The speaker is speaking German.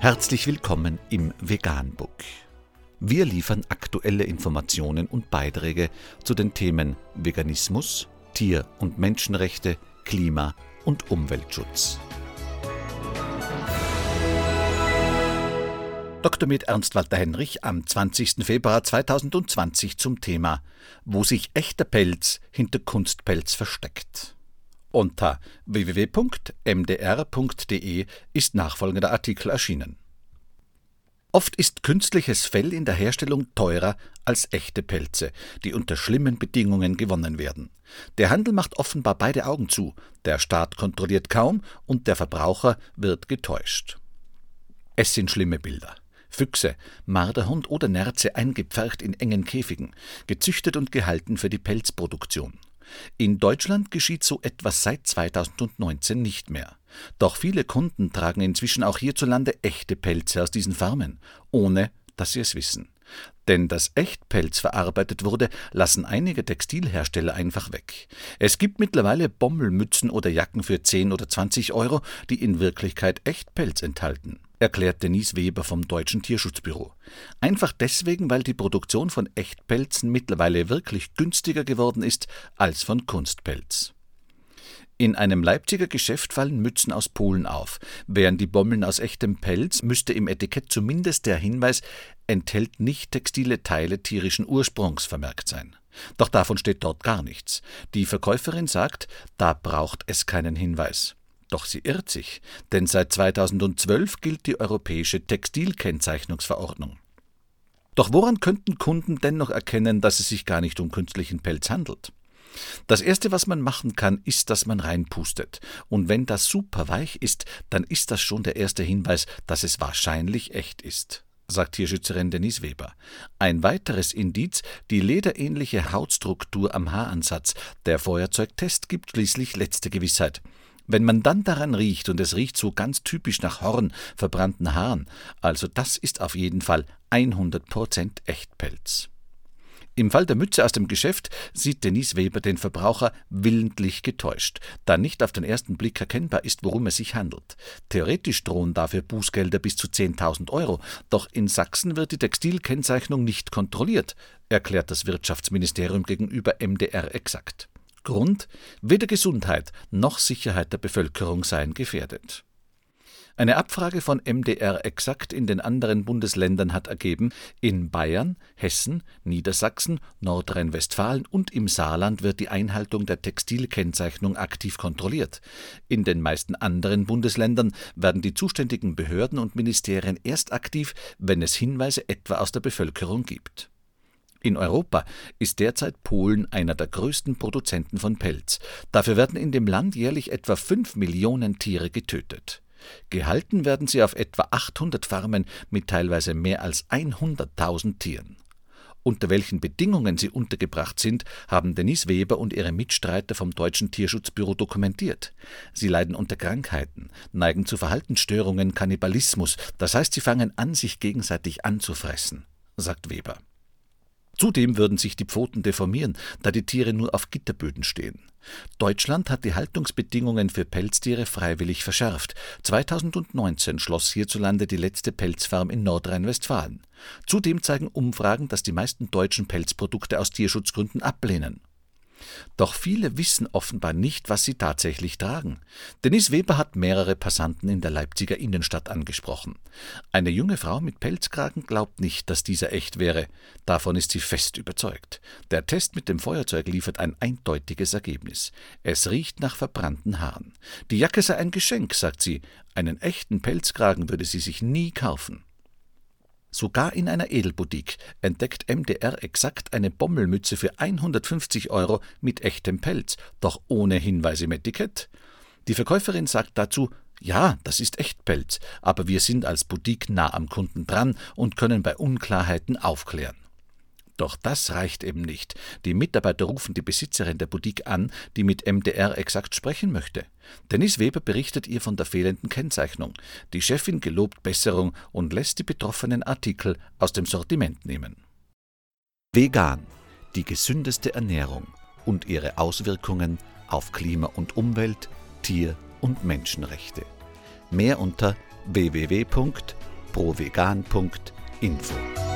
Herzlich willkommen im Veganbook. Wir liefern aktuelle Informationen und Beiträge zu den Themen Veganismus, Tier- und Menschenrechte, Klima- und Umweltschutz. Dr. mit Ernst Walter Henrich am 20. Februar 2020 zum Thema Wo sich echter Pelz hinter Kunstpelz versteckt. Unter www.mdr.de ist nachfolgender Artikel erschienen. Oft ist künstliches Fell in der Herstellung teurer als echte Pelze, die unter schlimmen Bedingungen gewonnen werden. Der Handel macht offenbar beide Augen zu, der Staat kontrolliert kaum und der Verbraucher wird getäuscht. Es sind schlimme Bilder. Füchse, Marderhund oder Nerze eingepfercht in engen Käfigen, gezüchtet und gehalten für die Pelzproduktion. In Deutschland geschieht so etwas seit 2019 nicht mehr. Doch viele Kunden tragen inzwischen auch hierzulande echte Pelze aus diesen Farmen, ohne dass sie es wissen. Denn dass Echtpelz verarbeitet wurde, lassen einige Textilhersteller einfach weg. Es gibt mittlerweile Bommelmützen oder Jacken für 10 oder 20 Euro, die in Wirklichkeit Echtpelz enthalten erklärt Denise Weber vom Deutschen Tierschutzbüro. Einfach deswegen, weil die Produktion von Echtpelzen mittlerweile wirklich günstiger geworden ist als von Kunstpelz. In einem Leipziger Geschäft fallen Mützen aus Polen auf. Wären die Bommeln aus echtem Pelz, müsste im Etikett zumindest der Hinweis enthält nicht textile Teile tierischen Ursprungs vermerkt sein. Doch davon steht dort gar nichts. Die Verkäuferin sagt, da braucht es keinen Hinweis. Doch sie irrt sich, denn seit 2012 gilt die europäische Textilkennzeichnungsverordnung. Doch woran könnten Kunden dennoch erkennen, dass es sich gar nicht um künstlichen Pelz handelt? Das erste, was man machen kann, ist, dass man reinpustet. Und wenn das super weich ist, dann ist das schon der erste Hinweis, dass es wahrscheinlich echt ist sagt Tierschützerin Denise Weber. Ein weiteres Indiz, die lederähnliche Hautstruktur am Haaransatz. Der Feuerzeugtest gibt schließlich letzte Gewissheit. Wenn man dann daran riecht, und es riecht so ganz typisch nach Horn, verbrannten Haaren, also das ist auf jeden Fall 100% Echtpelz. Im Fall der Mütze aus dem Geschäft sieht Denise Weber den Verbraucher willentlich getäuscht, da nicht auf den ersten Blick erkennbar ist, worum es sich handelt. Theoretisch drohen dafür Bußgelder bis zu 10.000 Euro, doch in Sachsen wird die Textilkennzeichnung nicht kontrolliert, erklärt das Wirtschaftsministerium gegenüber MDR exakt. Grund, weder Gesundheit noch Sicherheit der Bevölkerung seien gefährdet. Eine Abfrage von MDR exakt in den anderen Bundesländern hat ergeben, in Bayern, Hessen, Niedersachsen, Nordrhein-Westfalen und im Saarland wird die Einhaltung der Textilkennzeichnung aktiv kontrolliert. In den meisten anderen Bundesländern werden die zuständigen Behörden und Ministerien erst aktiv, wenn es Hinweise etwa aus der Bevölkerung gibt. In Europa ist derzeit Polen einer der größten Produzenten von Pelz. Dafür werden in dem Land jährlich etwa 5 Millionen Tiere getötet. Gehalten werden sie auf etwa 800 Farmen mit teilweise mehr als 100.000 Tieren. Unter welchen Bedingungen sie untergebracht sind, haben Denise Weber und ihre Mitstreiter vom Deutschen Tierschutzbüro dokumentiert. Sie leiden unter Krankheiten, neigen zu Verhaltensstörungen, Kannibalismus, das heißt, sie fangen an, sich gegenseitig anzufressen, sagt Weber. Zudem würden sich die Pfoten deformieren, da die Tiere nur auf Gitterböden stehen. Deutschland hat die Haltungsbedingungen für Pelztiere freiwillig verschärft. 2019 schloss hierzulande die letzte Pelzfarm in Nordrhein-Westfalen. Zudem zeigen Umfragen, dass die meisten deutschen Pelzprodukte aus Tierschutzgründen ablehnen. Doch viele wissen offenbar nicht, was sie tatsächlich tragen. Denise Weber hat mehrere Passanten in der Leipziger Innenstadt angesprochen. Eine junge Frau mit Pelzkragen glaubt nicht, dass dieser echt wäre. Davon ist sie fest überzeugt. Der Test mit dem Feuerzeug liefert ein eindeutiges Ergebnis. Es riecht nach verbrannten Haaren. Die Jacke sei ein Geschenk, sagt sie. Einen echten Pelzkragen würde sie sich nie kaufen. Sogar in einer Edelboutique entdeckt MDR exakt eine Bommelmütze für 150 Euro mit echtem Pelz, doch ohne Hinweis im Etikett. Die Verkäuferin sagt dazu, ja, das ist Echtpelz, aber wir sind als Boutique nah am Kunden dran und können bei Unklarheiten aufklären. Doch das reicht eben nicht. Die Mitarbeiter rufen die Besitzerin der Boutique an, die mit MDR exakt sprechen möchte. Dennis Weber berichtet ihr von der fehlenden Kennzeichnung. Die Chefin gelobt Besserung und lässt die betroffenen Artikel aus dem Sortiment nehmen. Vegan, die gesündeste Ernährung und ihre Auswirkungen auf Klima und Umwelt, Tier- und Menschenrechte. Mehr unter www.vegan.de provegan.info.